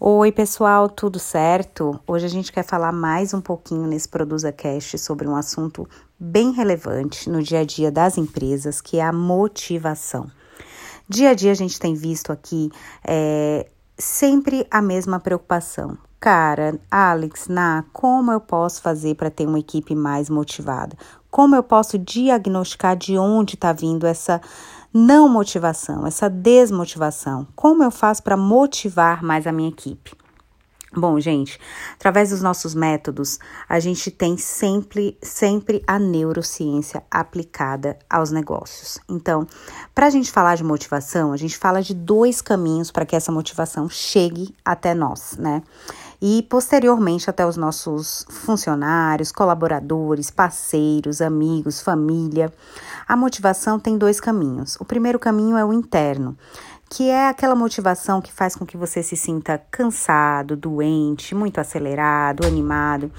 Oi, pessoal, tudo certo? Hoje a gente quer falar mais um pouquinho nesse Produza Cast sobre um assunto bem relevante no dia a dia das empresas, que é a motivação. Dia a dia a gente tem visto aqui é, sempre a mesma preocupação. Cara, Alex, Na, como eu posso fazer para ter uma equipe mais motivada? Como eu posso diagnosticar de onde está vindo essa não motivação, essa desmotivação. Como eu faço para motivar mais a minha equipe? Bom, gente, através dos nossos métodos, a gente tem sempre, sempre a neurociência aplicada aos negócios. Então, para a gente falar de motivação, a gente fala de dois caminhos para que essa motivação chegue até nós, né? E posteriormente até os nossos funcionários, colaboradores, parceiros, amigos, família. A motivação tem dois caminhos. O primeiro caminho é o interno, que é aquela motivação que faz com que você se sinta cansado, doente, muito acelerado, animado.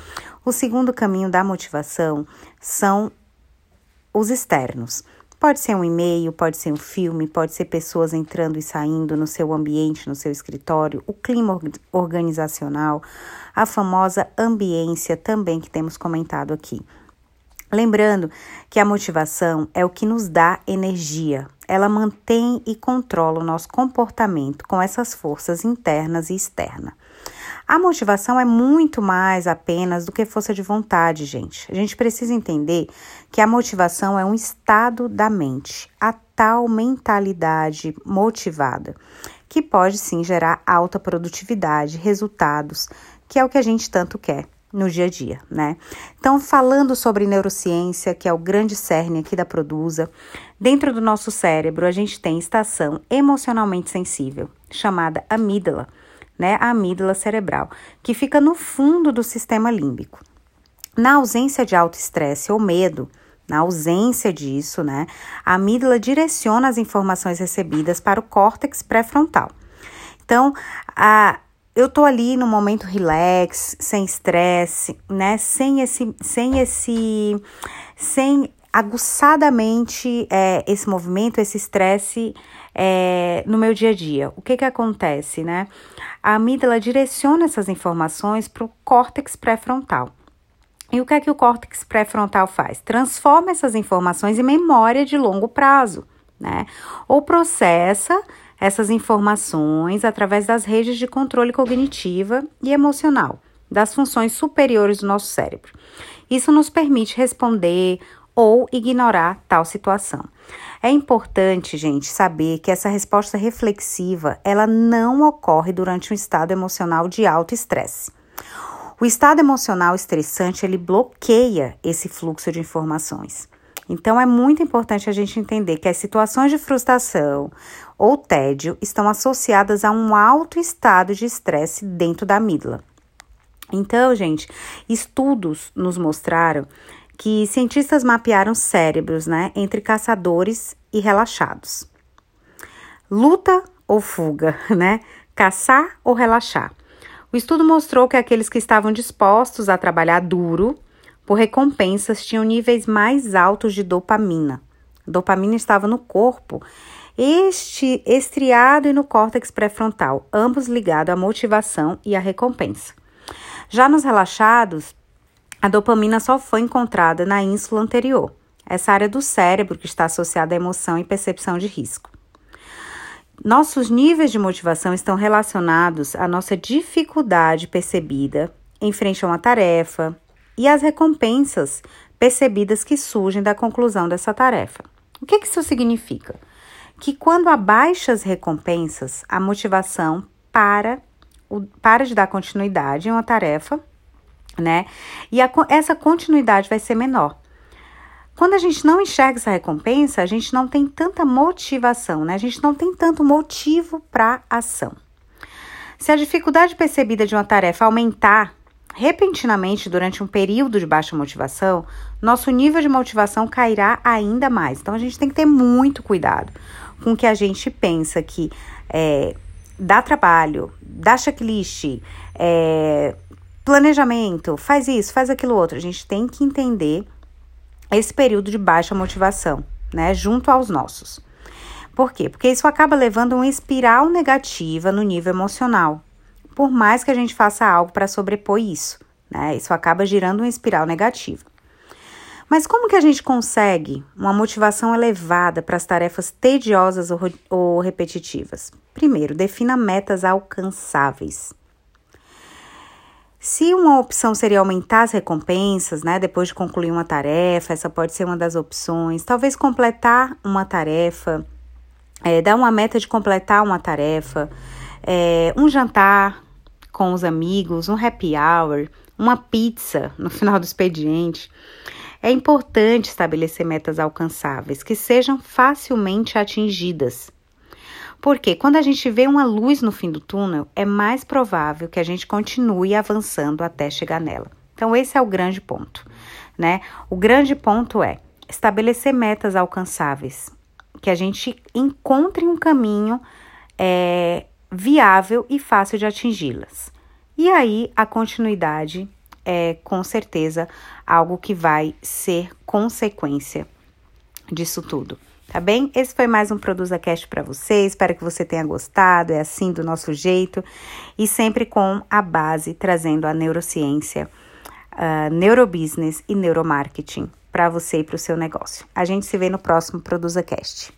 O segundo caminho da motivação são os externos. Pode ser um e-mail, pode ser um filme, pode ser pessoas entrando e saindo no seu ambiente, no seu escritório, o clima organizacional, a famosa ambiência também que temos comentado aqui. Lembrando que a motivação é o que nos dá energia. Ela mantém e controla o nosso comportamento com essas forças internas e externas. A motivação é muito mais apenas do que força de vontade, gente. A gente precisa entender que a motivação é um estado da mente, a tal mentalidade motivada, que pode sim gerar alta produtividade, resultados, que é o que a gente tanto quer no dia a dia, né? Então, falando sobre neurociência, que é o grande cerne aqui da Produza, dentro do nosso cérebro a gente tem estação emocionalmente sensível, chamada amígdala né, a amígdala cerebral, que fica no fundo do sistema límbico. Na ausência de alto estresse ou medo, na ausência disso, né, a amígdala direciona as informações recebidas para o córtex pré-frontal. Então, a, eu tô ali no momento relax, sem estresse, né, sem esse, sem esse, sem aguçadamente é, esse movimento, esse estresse é, no meu dia a dia. O que que acontece, né? A amígdala direciona essas informações para o córtex pré-frontal. E o que é que o córtex pré-frontal faz? Transforma essas informações em memória de longo prazo, né? Ou processa essas informações através das redes de controle cognitiva e emocional, das funções superiores do nosso cérebro. Isso nos permite responder ou ignorar tal situação. É importante, gente, saber que essa resposta reflexiva, ela não ocorre durante um estado emocional de alto estresse. O estado emocional estressante, ele bloqueia esse fluxo de informações. Então é muito importante a gente entender que as situações de frustração ou tédio estão associadas a um alto estado de estresse dentro da amígdala. Então, gente, estudos nos mostraram que cientistas mapearam cérebros né, entre caçadores e relaxados. Luta ou fuga, né? Caçar ou relaxar. O estudo mostrou que aqueles que estavam dispostos a trabalhar duro por recompensas tinham níveis mais altos de dopamina. A dopamina estava no corpo, este estriado e no córtex pré-frontal, ambos ligados à motivação e à recompensa. Já nos relaxados, a dopamina só foi encontrada na ínsula anterior, essa área do cérebro que está associada à emoção e percepção de risco. Nossos níveis de motivação estão relacionados à nossa dificuldade percebida em frente a uma tarefa e às recompensas percebidas que surgem da conclusão dessa tarefa. O que, que isso significa? Que quando há baixas recompensas, a motivação para, para de dar continuidade em uma tarefa né? E a, essa continuidade vai ser menor. Quando a gente não enxerga essa recompensa, a gente não tem tanta motivação, né? A gente não tem tanto motivo para ação. Se a dificuldade percebida de uma tarefa aumentar repentinamente durante um período de baixa motivação, nosso nível de motivação cairá ainda mais. Então a gente tem que ter muito cuidado com o que a gente pensa que é, dá trabalho, dá checklist, é, planejamento, faz isso, faz aquilo outro. A gente tem que entender esse período de baixa motivação, né, junto aos nossos. Por quê? Porque isso acaba levando uma espiral negativa no nível emocional. por mais que a gente faça algo para sobrepor isso, né? Isso acaba girando uma espiral negativa. Mas como que a gente consegue uma motivação elevada para as tarefas tediosas ou, ou repetitivas? Primeiro, defina metas alcançáveis. Se uma opção seria aumentar as recompensas, né, depois de concluir uma tarefa, essa pode ser uma das opções. Talvez completar uma tarefa, é, dar uma meta de completar uma tarefa, é, um jantar com os amigos, um happy hour, uma pizza no final do expediente. É importante estabelecer metas alcançáveis que sejam facilmente atingidas. Porque quando a gente vê uma luz no fim do túnel, é mais provável que a gente continue avançando até chegar nela. Então, esse é o grande ponto, né? O grande ponto é estabelecer metas alcançáveis, que a gente encontre um caminho é, viável e fácil de atingi-las. E aí, a continuidade é com certeza algo que vai ser consequência disso tudo. Tá bem? Esse foi mais um Produza Cast para você. Espero que você tenha gostado. É assim do nosso jeito e sempre com a base trazendo a neurociência, uh, neurobusiness e neuromarketing para você e para o seu negócio. A gente se vê no próximo Produza Cast.